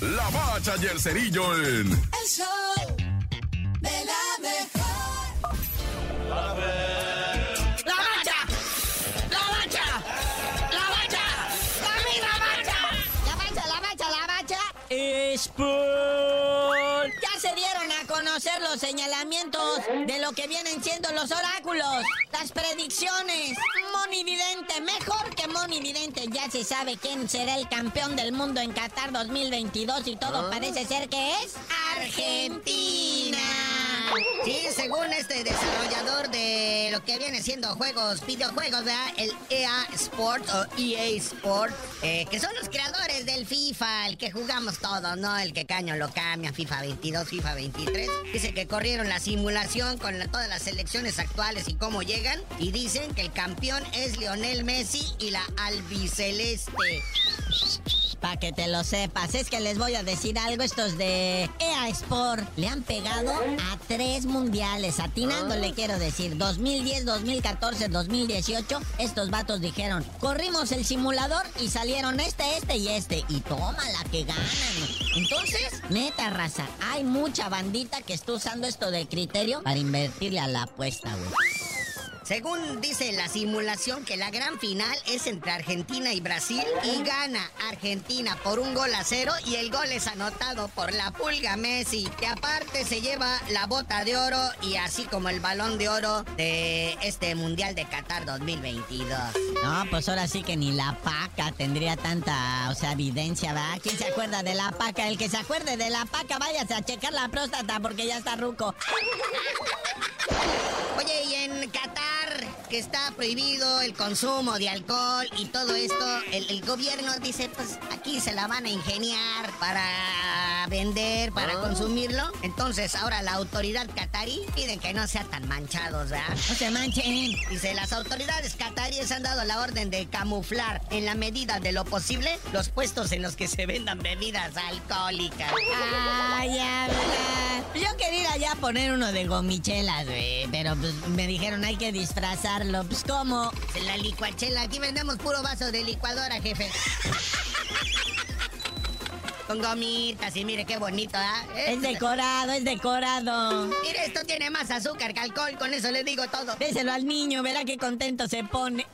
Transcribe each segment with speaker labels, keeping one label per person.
Speaker 1: La Bacha y el Cerillo en...
Speaker 2: El show de la mejor.
Speaker 3: La bacha, la bacha, la bacha, la misma bacha.
Speaker 4: La bacha, la bacha, la bacha. Sport. Ya se dieron a conocer los señalamientos de lo que vienen siendo los oráculos, las predicciones. Monividente, mejor que Monividente. Ya se sabe quién será el campeón del mundo en Qatar 2022 y todo parece ser que es Argentina.
Speaker 5: Sí, según este desarrollador lo que viene siendo juegos, videojuegos, ¿verdad? El EA Sport o EA Sport, eh, que son los creadores del FIFA, el que jugamos todos, ¿no? El que caño lo cambia, FIFA 22, FIFA 23. Dice que corrieron la simulación con todas las selecciones actuales y cómo llegan. Y dicen que el campeón es Lionel Messi y la albiceleste.
Speaker 4: Para que te lo sepas, es que les voy a decir algo, estos de EA Sport le han pegado a tres mundiales, atinándole quiero decir, 2010, 2014, 2018, estos vatos dijeron, corrimos el simulador y salieron este, este y este, y toma la que ganan. Entonces, neta raza, hay mucha bandita que está usando esto de criterio para invertirle a la apuesta, güey.
Speaker 5: Según dice la simulación que la gran final es entre Argentina y Brasil y gana Argentina por un gol a cero y el gol es anotado por la pulga Messi, que aparte se lleva la bota de oro y así como el balón de oro de este Mundial de Qatar 2022.
Speaker 4: No, pues ahora sí que ni la paca tendría tanta, o sea, evidencia, ¿verdad? ¿Quién se acuerda de la paca? El que se acuerde de la paca, váyase a checar la próstata porque ya está ruco.
Speaker 5: Oye, y en Qatar, que está prohibido el consumo de alcohol y todo esto, el, el gobierno dice, pues aquí se la van a ingeniar para vender, para consumirlo. Entonces, ahora la autoridad qatarí piden que no sea tan manchados, ¿verdad?
Speaker 4: No se manchen.
Speaker 5: Dice, las autoridades cataríes han dado la orden de camuflar en la medida de lo posible los puestos en los que se vendan bebidas alcohólicas.
Speaker 4: Ay, ya. Yo quería ir allá a poner uno de gomichelas, güey, pero pues me dijeron hay que disfrazarlo. Pues, ¿cómo?
Speaker 5: La licuachela, aquí vendemos puro vaso de licuadora, jefe. Con gomitas y mire qué bonito, ¿ah?
Speaker 4: Es decorado, es decorado.
Speaker 5: Mire, esto tiene más azúcar que alcohol, con eso le digo todo.
Speaker 4: Déselo al niño, verá qué contento se pone.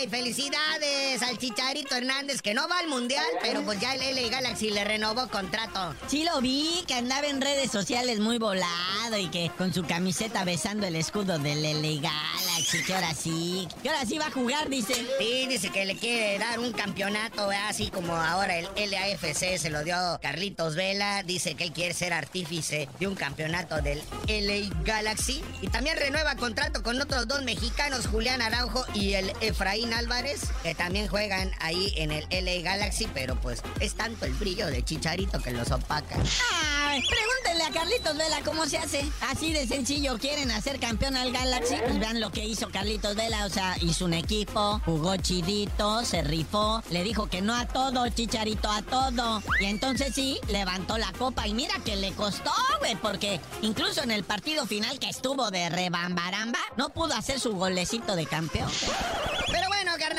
Speaker 5: Oye, felicidades al Chicharito Hernández, que no va al Mundial, pero pues ya el LA Galaxy le renovó contrato.
Speaker 4: Sí lo vi, que andaba en redes sociales muy volado y que con su camiseta besando el escudo del LA Galaxy, que ahora sí, que ahora sí va a jugar, dice.
Speaker 5: Sí, dice que le quiere dar un campeonato, ¿verdad? así como ahora el LAFC se lo dio Carlitos Vela. Dice que él quiere ser artífice de un campeonato del LA Galaxy. Y también renueva contrato con otros dos mexicanos, Julián Araujo y el Efraín Álvarez, que también juegan ahí en el LA Galaxy, pero pues es tanto el brillo de Chicharito que los opaca.
Speaker 4: Ay, pregúntenle a Carlitos Vela cómo se hace. Así de sencillo, quieren hacer campeón al Galaxy. Pues vean lo que hizo Carlitos Vela, o sea, hizo un equipo, jugó chidito, se rifó, le dijo que no a todo, Chicharito, a todo. Y entonces sí, levantó la copa y mira que le costó, güey, porque incluso en el partido final que estuvo de rebambaramba, no pudo hacer su golecito de campeón.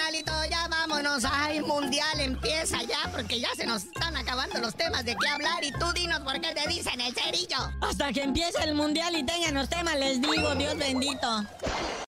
Speaker 5: Carnalito, ya vámonos. Ay, mundial empieza ya, porque ya se nos están acabando los temas de qué hablar. Y tú dinos por qué te dicen el cerillo.
Speaker 4: Hasta que empiece el mundial y tengan los temas, les digo, Dios bendito.